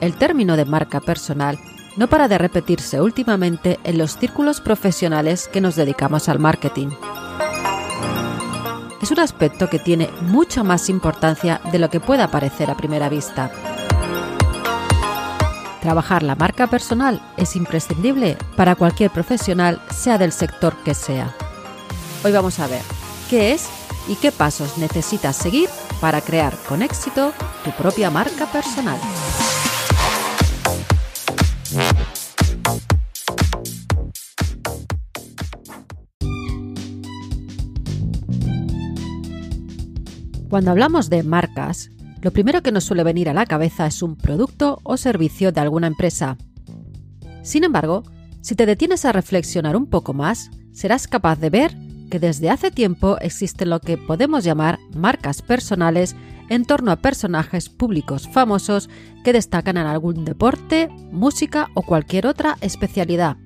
El término de marca personal no para de repetirse últimamente en los círculos profesionales que nos dedicamos al marketing. Es un aspecto que tiene mucha más importancia de lo que pueda parecer a primera vista. Trabajar la marca personal es imprescindible para cualquier profesional, sea del sector que sea. Hoy vamos a ver qué es y qué pasos necesitas seguir para crear con éxito tu propia marca personal. Cuando hablamos de marcas, lo primero que nos suele venir a la cabeza es un producto o servicio de alguna empresa. Sin embargo, si te detienes a reflexionar un poco más, serás capaz de ver que desde hace tiempo existen lo que podemos llamar marcas personales en torno a personajes públicos famosos que destacan en algún deporte, música o cualquier otra especialidad.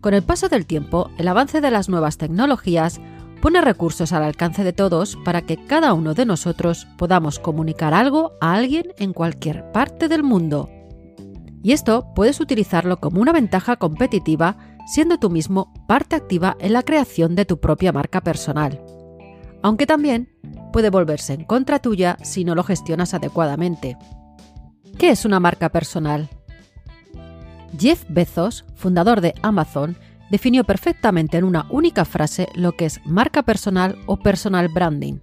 Con el paso del tiempo, el avance de las nuevas tecnologías pone recursos al alcance de todos para que cada uno de nosotros podamos comunicar algo a alguien en cualquier parte del mundo. Y esto puedes utilizarlo como una ventaja competitiva siendo tú mismo parte activa en la creación de tu propia marca personal. Aunque también puede volverse en contra tuya si no lo gestionas adecuadamente. ¿Qué es una marca personal? Jeff Bezos, fundador de Amazon, definió perfectamente en una única frase lo que es marca personal o personal branding.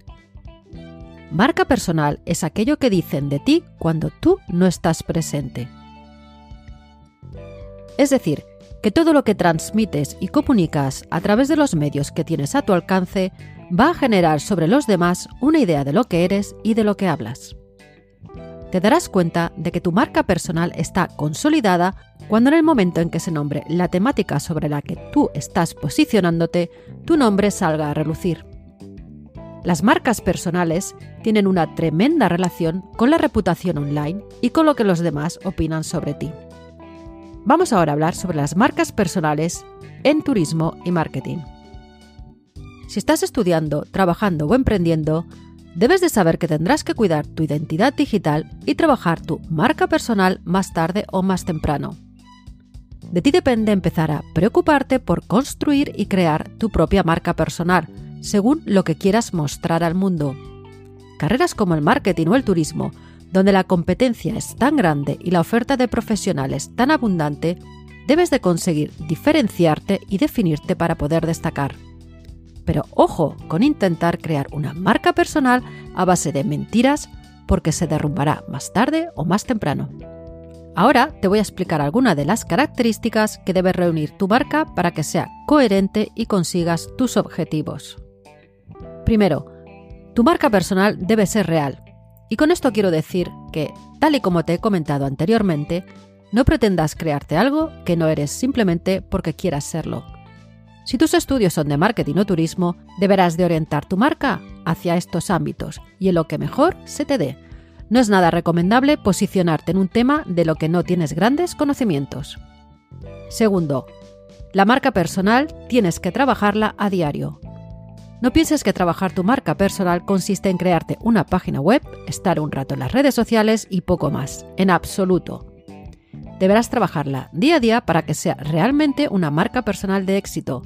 Marca personal es aquello que dicen de ti cuando tú no estás presente. Es decir, que todo lo que transmites y comunicas a través de los medios que tienes a tu alcance va a generar sobre los demás una idea de lo que eres y de lo que hablas. Te darás cuenta de que tu marca personal está consolidada cuando en el momento en que se nombre la temática sobre la que tú estás posicionándote, tu nombre salga a relucir. Las marcas personales tienen una tremenda relación con la reputación online y con lo que los demás opinan sobre ti. Vamos ahora a hablar sobre las marcas personales en turismo y marketing. Si estás estudiando, trabajando o emprendiendo, debes de saber que tendrás que cuidar tu identidad digital y trabajar tu marca personal más tarde o más temprano. De ti depende empezar a preocuparte por construir y crear tu propia marca personal, según lo que quieras mostrar al mundo. Carreras como el marketing o el turismo, donde la competencia es tan grande y la oferta de profesionales tan abundante, debes de conseguir diferenciarte y definirte para poder destacar. Pero ojo con intentar crear una marca personal a base de mentiras porque se derrumbará más tarde o más temprano. Ahora te voy a explicar algunas de las características que debe reunir tu marca para que sea coherente y consigas tus objetivos. Primero, tu marca personal debe ser real. Y con esto quiero decir que, tal y como te he comentado anteriormente, no pretendas crearte algo que no eres simplemente porque quieras serlo. Si tus estudios son de marketing o turismo, deberás de orientar tu marca hacia estos ámbitos y en lo que mejor se te dé no es nada recomendable posicionarte en un tema de lo que no tienes grandes conocimientos. Segundo, la marca personal tienes que trabajarla a diario. No pienses que trabajar tu marca personal consiste en crearte una página web, estar un rato en las redes sociales y poco más. En absoluto. Deberás trabajarla día a día para que sea realmente una marca personal de éxito.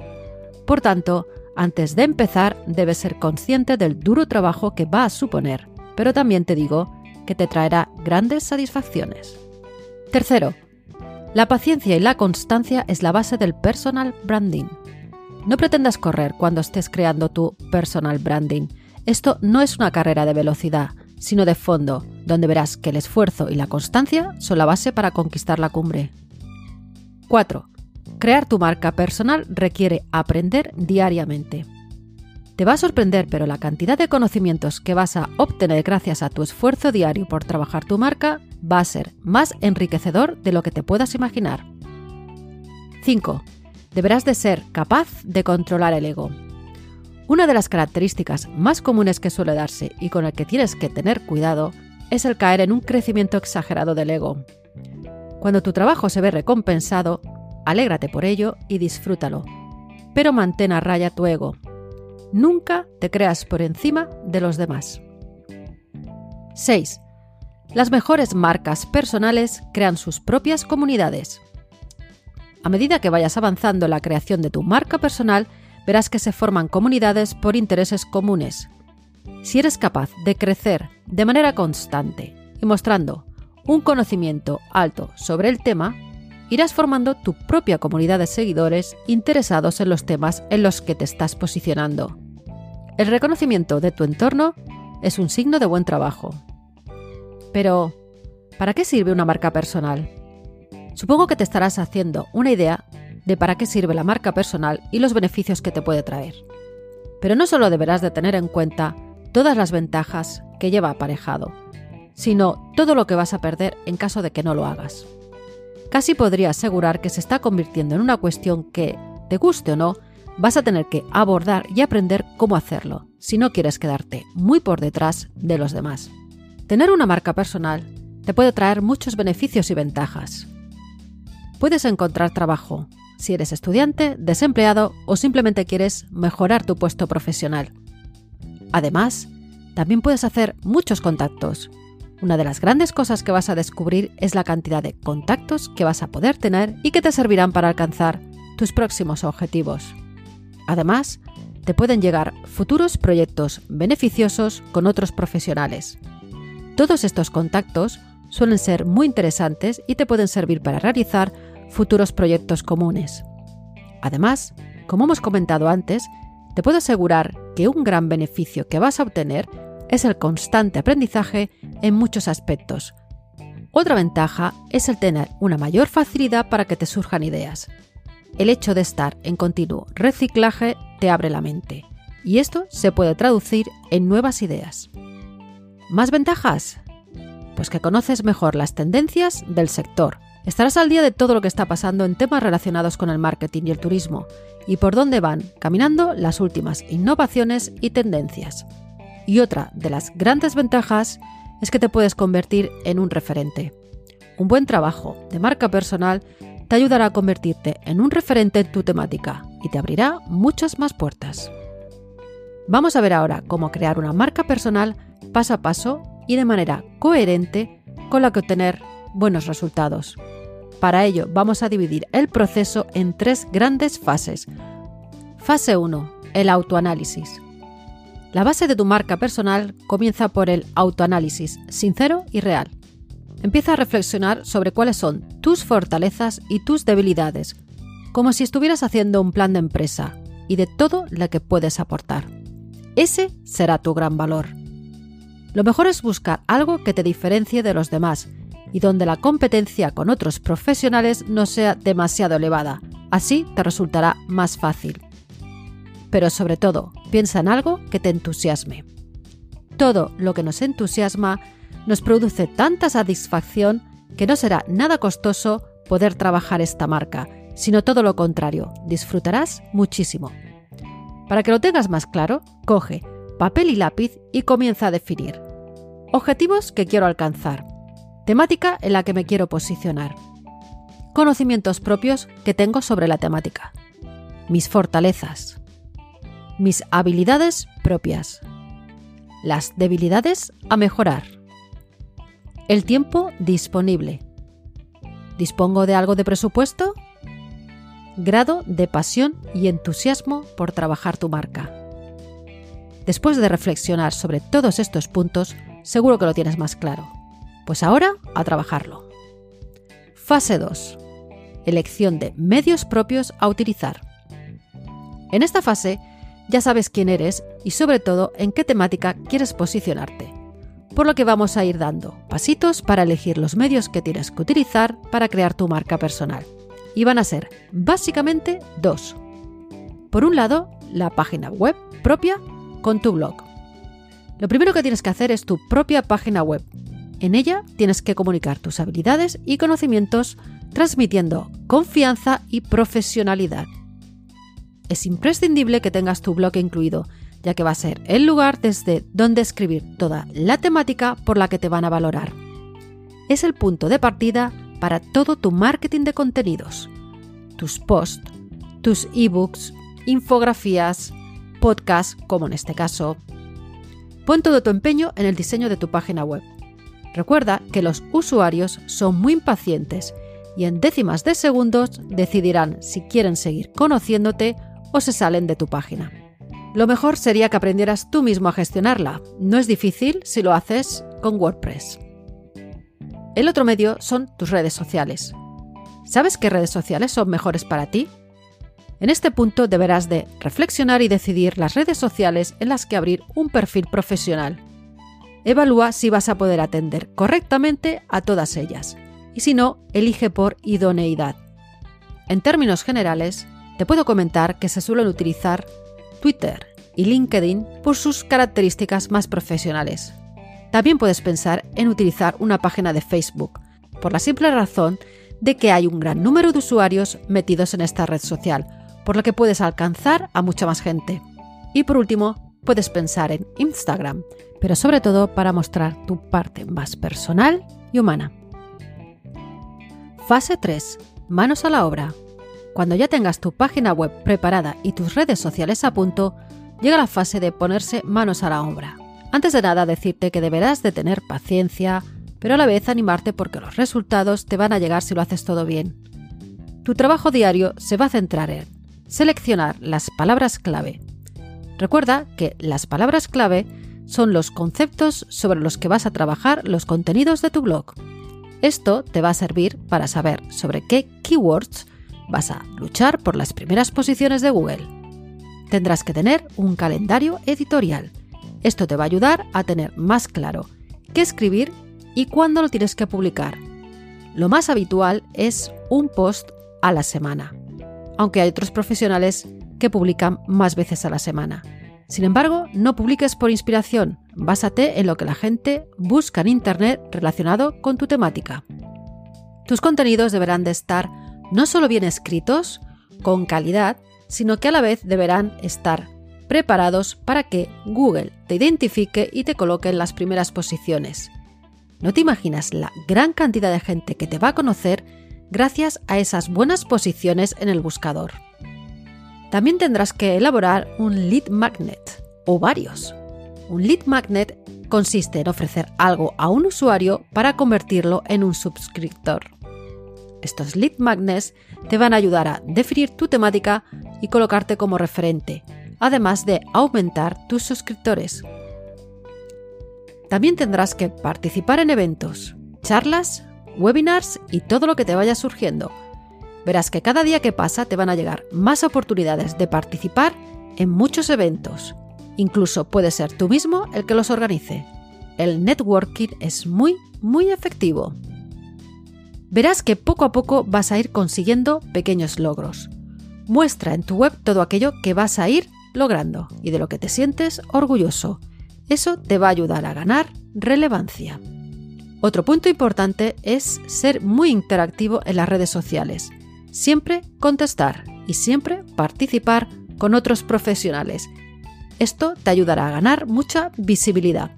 Por tanto, antes de empezar, debes ser consciente del duro trabajo que va a suponer. Pero también te digo que te traerá grandes satisfacciones. Tercero, la paciencia y la constancia es la base del personal branding. No pretendas correr cuando estés creando tu personal branding. Esto no es una carrera de velocidad, sino de fondo, donde verás que el esfuerzo y la constancia son la base para conquistar la cumbre. 4. Crear tu marca personal requiere aprender diariamente. Te va a sorprender, pero la cantidad de conocimientos que vas a obtener gracias a tu esfuerzo diario por trabajar tu marca va a ser más enriquecedor de lo que te puedas imaginar. 5. Deberás de ser capaz de controlar el ego. Una de las características más comunes que suele darse y con el que tienes que tener cuidado es el caer en un crecimiento exagerado del ego. Cuando tu trabajo se ve recompensado, alégrate por ello y disfrútalo, pero mantén a raya tu ego. Nunca te creas por encima de los demás. 6. Las mejores marcas personales crean sus propias comunidades. A medida que vayas avanzando en la creación de tu marca personal, verás que se forman comunidades por intereses comunes. Si eres capaz de crecer de manera constante y mostrando un conocimiento alto sobre el tema, irás formando tu propia comunidad de seguidores interesados en los temas en los que te estás posicionando. El reconocimiento de tu entorno es un signo de buen trabajo. Pero, ¿para qué sirve una marca personal? Supongo que te estarás haciendo una idea de para qué sirve la marca personal y los beneficios que te puede traer. Pero no solo deberás de tener en cuenta todas las ventajas que lleva aparejado, sino todo lo que vas a perder en caso de que no lo hagas. Casi podría asegurar que se está convirtiendo en una cuestión que, te guste o no, vas a tener que abordar y aprender cómo hacerlo, si no quieres quedarte muy por detrás de los demás. Tener una marca personal te puede traer muchos beneficios y ventajas. Puedes encontrar trabajo, si eres estudiante, desempleado o simplemente quieres mejorar tu puesto profesional. Además, también puedes hacer muchos contactos. Una de las grandes cosas que vas a descubrir es la cantidad de contactos que vas a poder tener y que te servirán para alcanzar tus próximos objetivos. Además, te pueden llegar futuros proyectos beneficiosos con otros profesionales. Todos estos contactos suelen ser muy interesantes y te pueden servir para realizar futuros proyectos comunes. Además, como hemos comentado antes, te puedo asegurar que un gran beneficio que vas a obtener es el constante aprendizaje en muchos aspectos. Otra ventaja es el tener una mayor facilidad para que te surjan ideas. El hecho de estar en continuo reciclaje te abre la mente, y esto se puede traducir en nuevas ideas. ¿Más ventajas? Pues que conoces mejor las tendencias del sector, Estarás al día de todo lo que está pasando en temas relacionados con el marketing y el turismo y por dónde van caminando las últimas innovaciones y tendencias. Y otra de las grandes ventajas es que te puedes convertir en un referente. Un buen trabajo de marca personal te ayudará a convertirte en un referente en tu temática y te abrirá muchas más puertas. Vamos a ver ahora cómo crear una marca personal paso a paso y de manera coherente con la que obtener buenos resultados. Para ello vamos a dividir el proceso en tres grandes fases. Fase 1. El autoanálisis. La base de tu marca personal comienza por el autoanálisis sincero y real. Empieza a reflexionar sobre cuáles son tus fortalezas y tus debilidades, como si estuvieras haciendo un plan de empresa y de todo lo que puedes aportar. Ese será tu gran valor. Lo mejor es buscar algo que te diferencie de los demás y donde la competencia con otros profesionales no sea demasiado elevada. Así te resultará más fácil. Pero sobre todo, piensa en algo que te entusiasme. Todo lo que nos entusiasma nos produce tanta satisfacción que no será nada costoso poder trabajar esta marca, sino todo lo contrario, disfrutarás muchísimo. Para que lo tengas más claro, coge papel y lápiz y comienza a definir. Objetivos que quiero alcanzar, temática en la que me quiero posicionar, conocimientos propios que tengo sobre la temática, mis fortalezas, mis habilidades propias, las debilidades a mejorar, el tiempo disponible, dispongo de algo de presupuesto, grado de pasión y entusiasmo por trabajar tu marca. Después de reflexionar sobre todos estos puntos, seguro que lo tienes más claro. Pues ahora a trabajarlo. Fase 2. Elección de medios propios a utilizar. En esta fase ya sabes quién eres y sobre todo en qué temática quieres posicionarte, por lo que vamos a ir dando pasitos para elegir los medios que tienes que utilizar para crear tu marca personal. Y van a ser básicamente dos. Por un lado, la página web propia con tu blog. Lo primero que tienes que hacer es tu propia página web. En ella tienes que comunicar tus habilidades y conocimientos transmitiendo confianza y profesionalidad. Es imprescindible que tengas tu blog incluido, ya que va a ser el lugar desde donde escribir toda la temática por la que te van a valorar. Es el punto de partida para todo tu marketing de contenidos, tus posts, tus ebooks, infografías, podcasts, como en este caso. Pon todo tu empeño en el diseño de tu página web. Recuerda que los usuarios son muy impacientes y en décimas de segundos decidirán si quieren seguir conociéndote o se salen de tu página. Lo mejor sería que aprendieras tú mismo a gestionarla. No es difícil si lo haces con WordPress. El otro medio son tus redes sociales. ¿Sabes qué redes sociales son mejores para ti? En este punto deberás de reflexionar y decidir las redes sociales en las que abrir un perfil profesional. Evalúa si vas a poder atender correctamente a todas ellas y si no, elige por idoneidad. En términos generales, te puedo comentar que se suelen utilizar Twitter y LinkedIn por sus características más profesionales. También puedes pensar en utilizar una página de Facebook, por la simple razón de que hay un gran número de usuarios metidos en esta red social, por lo que puedes alcanzar a mucha más gente. Y por último, puedes pensar en Instagram, pero sobre todo para mostrar tu parte más personal y humana. Fase 3. Manos a la obra. Cuando ya tengas tu página web preparada y tus redes sociales a punto, llega la fase de ponerse manos a la obra. Antes de nada decirte que deberás de tener paciencia, pero a la vez animarte porque los resultados te van a llegar si lo haces todo bien. Tu trabajo diario se va a centrar en seleccionar las palabras clave. Recuerda que las palabras clave son los conceptos sobre los que vas a trabajar los contenidos de tu blog. Esto te va a servir para saber sobre qué keywords vas a luchar por las primeras posiciones de Google. Tendrás que tener un calendario editorial. Esto te va a ayudar a tener más claro qué escribir y cuándo lo tienes que publicar. Lo más habitual es un post a la semana, aunque hay otros profesionales que publican más veces a la semana. Sin embargo, no publiques por inspiración, básate en lo que la gente busca en Internet relacionado con tu temática. Tus contenidos deberán de estar no solo bien escritos, con calidad, sino que a la vez deberán estar preparados para que Google te identifique y te coloque en las primeras posiciones. No te imaginas la gran cantidad de gente que te va a conocer gracias a esas buenas posiciones en el buscador. También tendrás que elaborar un lead magnet o varios. Un lead magnet consiste en ofrecer algo a un usuario para convertirlo en un suscriptor. Estos lead magnets te van a ayudar a definir tu temática y colocarte como referente, además de aumentar tus suscriptores. También tendrás que participar en eventos, charlas, webinars y todo lo que te vaya surgiendo. Verás que cada día que pasa te van a llegar más oportunidades de participar en muchos eventos. Incluso puede ser tú mismo el que los organice. El networking es muy, muy efectivo. Verás que poco a poco vas a ir consiguiendo pequeños logros. Muestra en tu web todo aquello que vas a ir logrando y de lo que te sientes orgulloso eso te va a ayudar a ganar relevancia. Otro punto importante es ser muy interactivo en las redes sociales. Siempre contestar y siempre participar con otros profesionales. Esto te ayudará a ganar mucha visibilidad.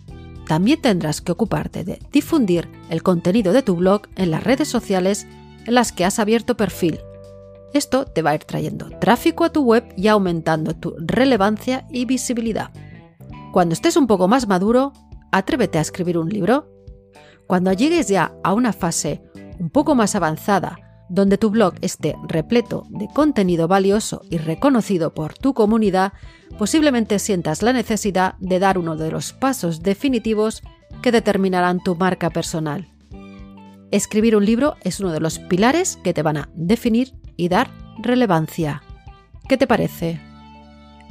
También tendrás que ocuparte de difundir el contenido de tu blog en las redes sociales en las que has abierto perfil. Esto te va a ir trayendo tráfico a tu web y aumentando tu relevancia y visibilidad. Cuando estés un poco más maduro, atrévete a escribir un libro. Cuando llegues ya a una fase un poco más avanzada, donde tu blog esté repleto de contenido valioso y reconocido por tu comunidad, posiblemente sientas la necesidad de dar uno de los pasos definitivos que determinarán tu marca personal. Escribir un libro es uno de los pilares que te van a definir y dar relevancia. ¿Qué te parece?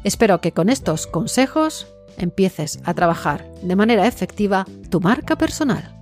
Espero que con estos consejos empieces a trabajar de manera efectiva tu marca personal.